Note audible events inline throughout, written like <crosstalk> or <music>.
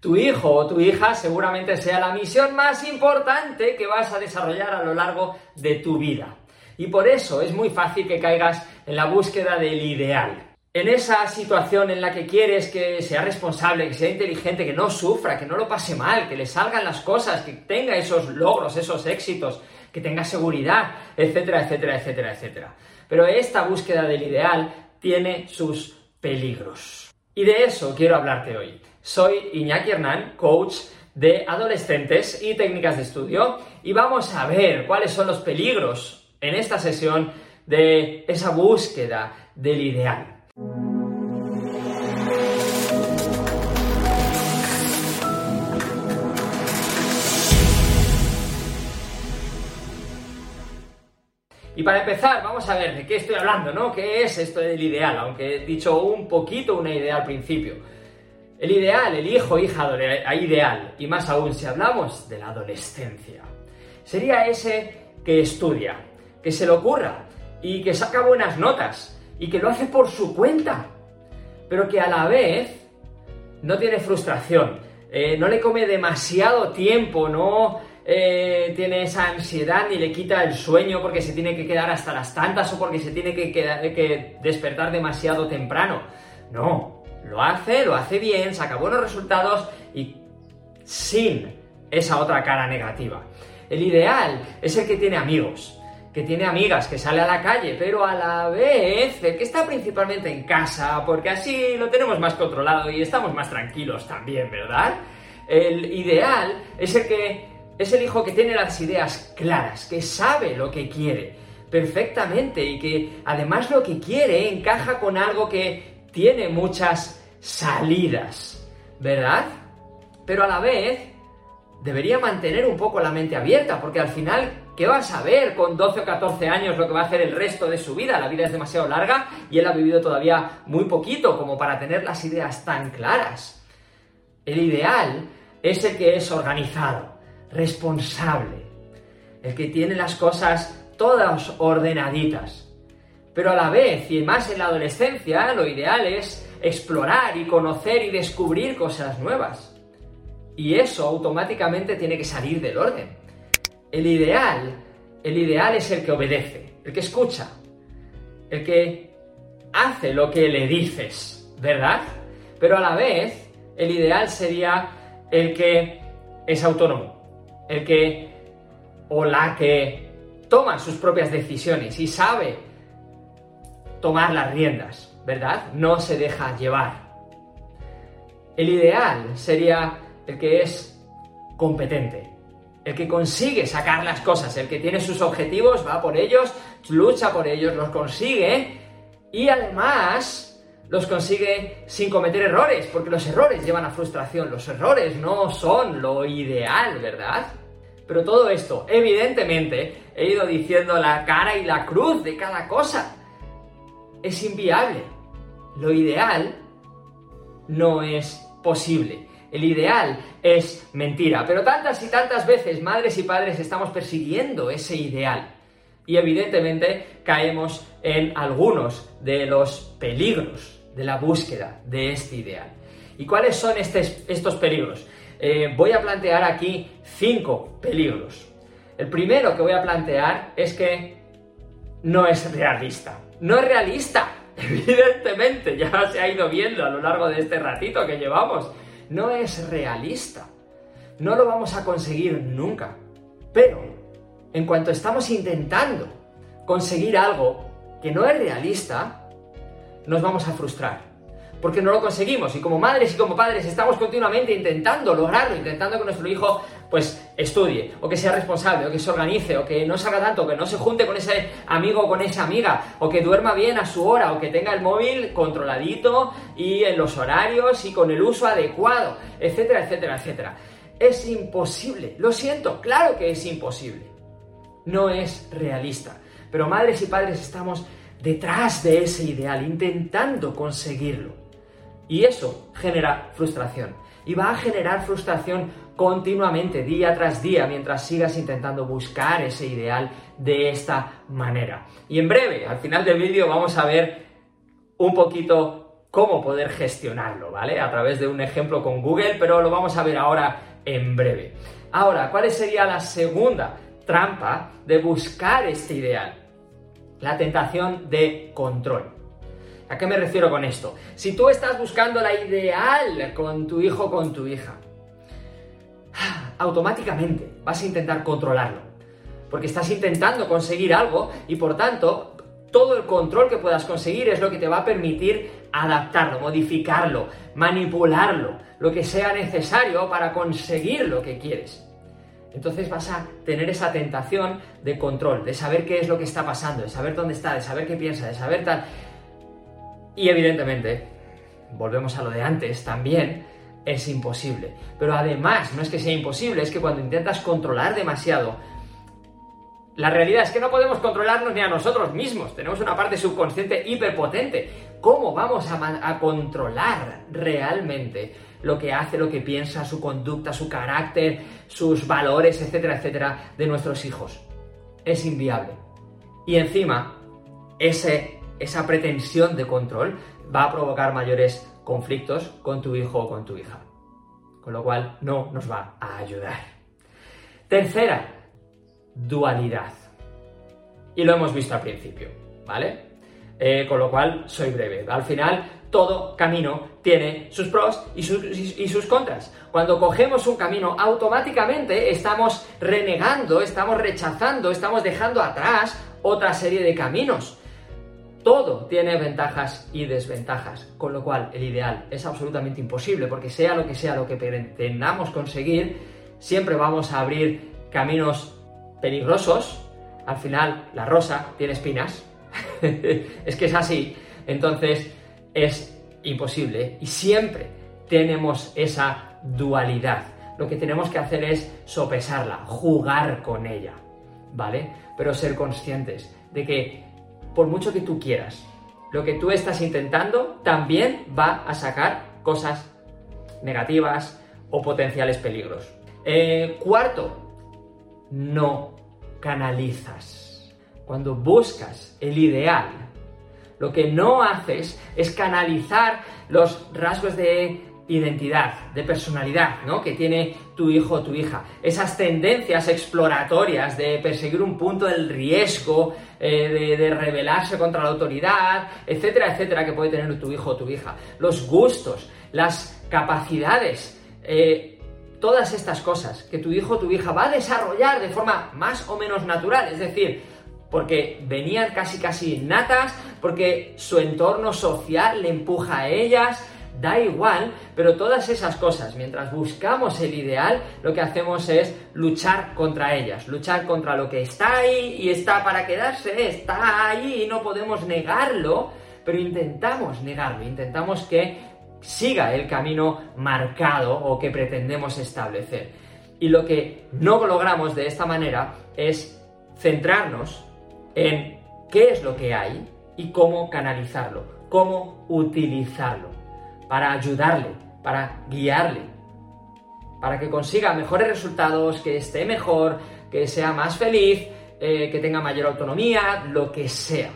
Tu hijo o tu hija seguramente sea la misión más importante que vas a desarrollar a lo largo de tu vida. Y por eso es muy fácil que caigas en la búsqueda del ideal. En esa situación en la que quieres que sea responsable, que sea inteligente, que no sufra, que no lo pase mal, que le salgan las cosas, que tenga esos logros, esos éxitos, que tenga seguridad, etcétera, etcétera, etcétera, etcétera. Pero esta búsqueda del ideal tiene sus peligros. Y de eso quiero hablarte hoy. Soy Iñaki Hernán, coach de adolescentes y técnicas de estudio, y vamos a ver cuáles son los peligros en esta sesión de esa búsqueda del ideal. Y para empezar, vamos a ver de qué estoy hablando, ¿no? ¿Qué es esto del ideal? Aunque he dicho un poquito una idea al principio. El ideal, el hijo, hija ideal, y más aún si hablamos de la adolescencia, sería ese que estudia, que se le ocurra y que saca buenas notas y que lo hace por su cuenta, pero que a la vez no tiene frustración, eh, no le come demasiado tiempo, no eh, tiene esa ansiedad ni le quita el sueño porque se tiene que quedar hasta las tantas o porque se tiene que, que despertar demasiado temprano. No, lo hace, lo hace bien, saca buenos resultados y sin esa otra cara negativa. El ideal es el que tiene amigos, que tiene amigas, que sale a la calle, pero a la vez el que está principalmente en casa, porque así lo tenemos más controlado y estamos más tranquilos también, ¿verdad? El ideal es el que es el hijo que tiene las ideas claras, que sabe lo que quiere perfectamente y que además lo que quiere encaja con algo que tiene muchas salidas, ¿verdad? Pero a la vez debería mantener un poco la mente abierta, porque al final, ¿qué va a saber con 12 o 14 años lo que va a hacer el resto de su vida? La vida es demasiado larga y él ha vivido todavía muy poquito como para tener las ideas tan claras. El ideal es el que es organizado, responsable, el que tiene las cosas todas ordenaditas. Pero a la vez, y más en la adolescencia, lo ideal es explorar y conocer y descubrir cosas nuevas. Y eso automáticamente tiene que salir del orden. El ideal, el ideal es el que obedece, el que escucha, el que hace lo que le dices, ¿verdad? Pero a la vez, el ideal sería el que es autónomo, el que o la que toma sus propias decisiones y sabe tomar las riendas, ¿verdad? No se deja llevar. El ideal sería el que es competente, el que consigue sacar las cosas, el que tiene sus objetivos, va por ellos, lucha por ellos, los consigue y además los consigue sin cometer errores, porque los errores llevan a frustración, los errores no son lo ideal, ¿verdad? Pero todo esto, evidentemente, he ido diciendo la cara y la cruz de cada cosa. Es inviable. Lo ideal no es posible. El ideal es mentira. Pero tantas y tantas veces madres y padres estamos persiguiendo ese ideal. Y evidentemente caemos en algunos de los peligros de la búsqueda de este ideal. ¿Y cuáles son estos peligros? Eh, voy a plantear aquí cinco peligros. El primero que voy a plantear es que no es realista. No es realista, <laughs> evidentemente, ya se ha ido viendo a lo largo de este ratito que llevamos. No es realista. No lo vamos a conseguir nunca. Pero, en cuanto estamos intentando conseguir algo que no es realista, nos vamos a frustrar porque no lo conseguimos. Y como madres y como padres estamos continuamente intentando lograrlo, intentando que nuestro hijo pues estudie, o que sea responsable, o que se organice, o que no salga tanto, o que no se junte con ese amigo o con esa amiga, o que duerma bien a su hora, o que tenga el móvil controladito y en los horarios y con el uso adecuado, etcétera, etcétera, etcétera. Es imposible, lo siento, claro que es imposible. No es realista. Pero madres y padres estamos detrás de ese ideal, intentando conseguirlo. Y eso genera frustración. Y va a generar frustración continuamente, día tras día, mientras sigas intentando buscar ese ideal de esta manera. Y en breve, al final del vídeo, vamos a ver un poquito cómo poder gestionarlo, ¿vale? A través de un ejemplo con Google, pero lo vamos a ver ahora en breve. Ahora, ¿cuál sería la segunda trampa de buscar este ideal? La tentación de control. ¿A qué me refiero con esto? Si tú estás buscando la ideal con tu hijo o con tu hija, automáticamente vas a intentar controlarlo. Porque estás intentando conseguir algo y por tanto todo el control que puedas conseguir es lo que te va a permitir adaptarlo, modificarlo, manipularlo, lo que sea necesario para conseguir lo que quieres. Entonces vas a tener esa tentación de control, de saber qué es lo que está pasando, de saber dónde está, de saber qué piensa, de saber tal. Y evidentemente, volvemos a lo de antes, también es imposible. Pero además, no es que sea imposible, es que cuando intentas controlar demasiado, la realidad es que no podemos controlarnos ni a nosotros mismos. Tenemos una parte subconsciente hiperpotente. ¿Cómo vamos a, controlar realmente lo que hace, lo que piensa, su conducta, su carácter, sus valores, etcétera, etcétera, de nuestros hijos? Es inviable. Y encima, ese esa pretensión de control va a provocar mayores conflictos con tu hijo o con tu hija. Con lo cual no nos va a ayudar. Tercera, dualidad. Y lo hemos visto al principio, ¿vale? Eh, con lo cual soy breve. Al final, todo camino tiene sus pros y sus, y sus, contras. Cuando cogemos un camino, automáticamente estamos renegando, estamos rechazando, estamos dejando atrás otra serie de caminos todo tiene ventajas y desventajas, con lo cual el ideal es absolutamente imposible, porque sea lo que sea lo que pretendamos conseguir, siempre vamos a abrir caminos peligrosos. Al final, la rosa tiene espinas. <laughs> es que es así. Entonces, es imposible. Y siempre tenemos esa dualidad. Lo que tenemos que hacer es sopesarla, jugar con ella. ¿Vale? Pero ser conscientes de que por mucho que tú quieras, lo que tú estás intentando también va a sacar cosas negativas o potenciales peligros. Eh, cuarto, no canalizas. Cuando buscas el ideal, lo que no haces es canalizar los rasgos de identidad, de personalidad, ¿no? Que tiene tu hijo o tu hija. Esas tendencias exploratorias de perseguir un punto del riesgo, eh, de, rebelarse contra la autoridad, etcétera, etcétera, que puede tener tu hijo o tu hija. Los gustos, las capacidades, eh, todas estas cosas que tu hijo o tu hija va a desarrollar de forma más o menos natural, es decir, porque venían casi casi natas, porque su entorno social le empuja a ellas, da igual, pero todas esas cosas, mientras buscamos el ideal, lo que hacemos es luchar contra ellas, luchar contra lo que está ahí y está para quedarse, está ahí y no podemos negarlo, pero intentamos negarlo, intentamos que siga el camino marcado o que pretendemos establecer. Y lo que no logramos de esta manera es centrarnos en qué es lo que hay y cómo canalizarlo, cómo utilizarlo para ayudarle, para guiarle, para que consiga mejores resultados, que esté mejor, que sea más feliz, eh, que tenga mayor autonomía, lo que sea.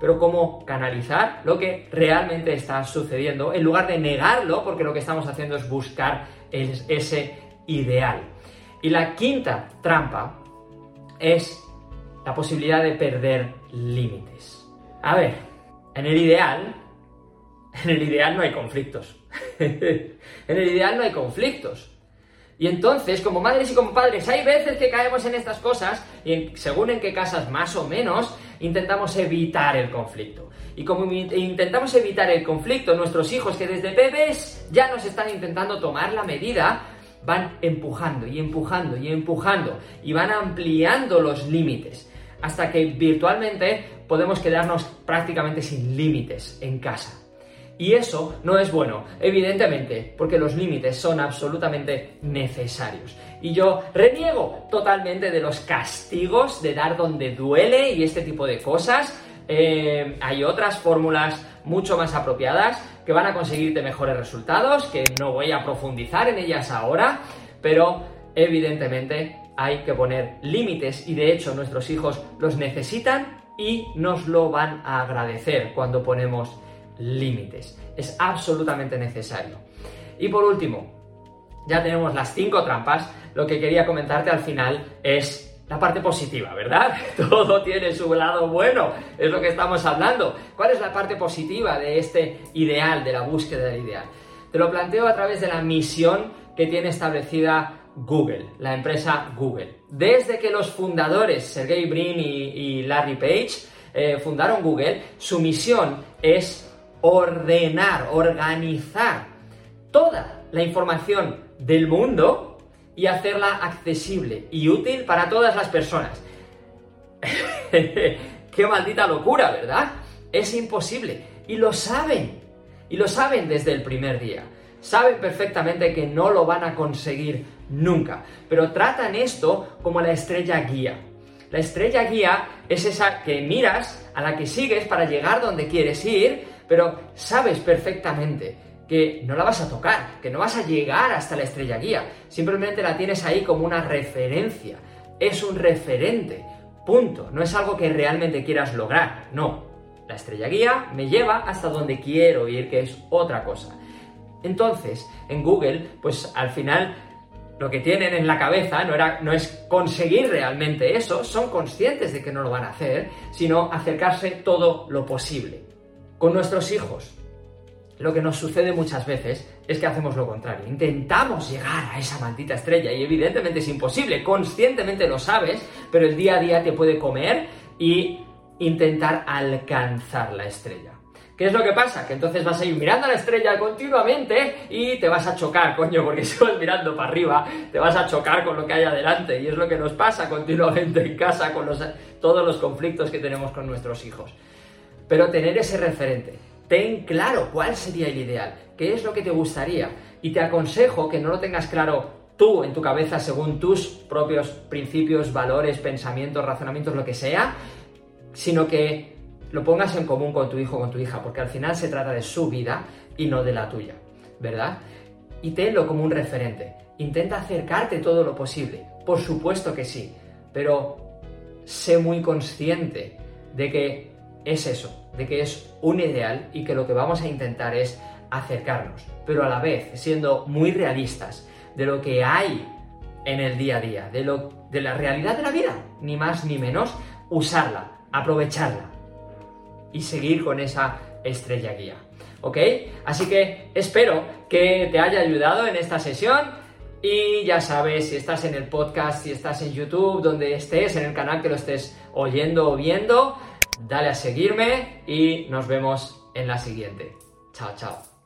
Pero cómo canalizar lo que realmente está sucediendo en lugar de negarlo, porque lo que estamos haciendo es buscar ese ideal. Y la quinta trampa es la posibilidad de perder límites. A ver, en el ideal <laughs> en el ideal no hay conflictos. <laughs> en el ideal no hay conflictos. Y entonces, como madres y como padres, hay veces que caemos en estas cosas y según en qué casas más o menos, intentamos evitar el conflicto. Y como intentamos evitar el conflicto, nuestros hijos que desde bebés ya nos están intentando tomar la medida, van empujando y empujando y empujando y van ampliando los límites hasta que virtualmente podemos quedarnos prácticamente sin límites en casa. Y eso no es bueno, evidentemente, porque los límites son absolutamente necesarios. Y yo reniego totalmente de los castigos, de dar donde duele y este tipo de cosas. Eh, hay otras fórmulas mucho más apropiadas que van a conseguirte mejores resultados, que no voy a profundizar en ellas ahora, pero evidentemente hay que poner límites y de hecho nuestros hijos los necesitan y nos lo van a agradecer cuando ponemos límites. Es absolutamente necesario. Y por último, ya tenemos las cinco trampas. Lo que quería comentarte al final es la parte positiva, ¿verdad? <laughs> Todo tiene su lado bueno, es lo que estamos hablando. ¿Cuál es la parte positiva de este ideal, de la búsqueda del ideal? Te lo planteo a través de la misión que tiene establecida Google, la empresa Google. Desde que los fundadores, Sergey Brin y, Larry Page, eh, fundaron Google, su misión es ordenar, organizar toda la información del mundo y hacerla accesible y útil para todas las personas. <laughs> Qué maldita locura, ¿verdad? Es imposible. Y lo saben. Y lo saben desde el primer día. Saben perfectamente que no lo van a conseguir nunca. Pero tratan esto como la estrella guía. La estrella guía es esa que miras, a la que sigues para llegar donde quieres ir, pero sabes perfectamente que no la vas a tocar, que no vas a llegar hasta la estrella guía, simplemente la tienes ahí como una referencia, es un referente, punto, no es algo que realmente quieras lograr, no, la estrella guía me lleva hasta donde quiero ir, que es otra cosa. Entonces, en Google, pues al final lo que tienen en la cabeza no, era, no es conseguir realmente eso, son conscientes de que no lo van a hacer, sino acercarse todo lo posible. Con nuestros hijos, lo que nos sucede muchas veces es que hacemos lo contrario. Intentamos llegar a esa maldita estrella y evidentemente es imposible, conscientemente lo sabes, pero el día a día te puede comer y intentar alcanzar la estrella. ¿Qué es lo que pasa? Que entonces vas a ir mirando a la estrella continuamente y te vas a chocar, coño, porque <laughs> si vas mirando para arriba, te vas a chocar con lo que hay adelante. Y es lo que nos pasa continuamente en casa con todos los conflictos que tenemos con nuestros hijos. Pero tener ese referente, ten claro cuál sería el ideal, qué es lo que te gustaría. Y te aconsejo que no lo tengas claro tú en tu cabeza según tus propios principios, valores, pensamientos, razonamientos, lo que sea, sino que lo pongas en común con tu hijo o con tu hija, porque al final se trata de su vida y no de la tuya, ¿verdad? Y tenlo como un referente. Intenta acercarte todo lo posible, por supuesto que sí, pero sé muy consciente de que es eso, de que es un ideal y que lo que vamos a intentar es acercarnos, pero a la vez siendo muy realistas de lo que hay en el día a día, de, lo, de la realidad de la vida, ni más ni menos, usarla, aprovecharla y seguir con esa estrella guía. ¿Ok? Así que espero que te haya ayudado en esta sesión. Y ya sabes, si estás en el podcast, si estás en YouTube, donde estés, en el canal que lo estés oyendo o viendo, dale a seguirme y nos vemos en la siguiente. Chao, chao.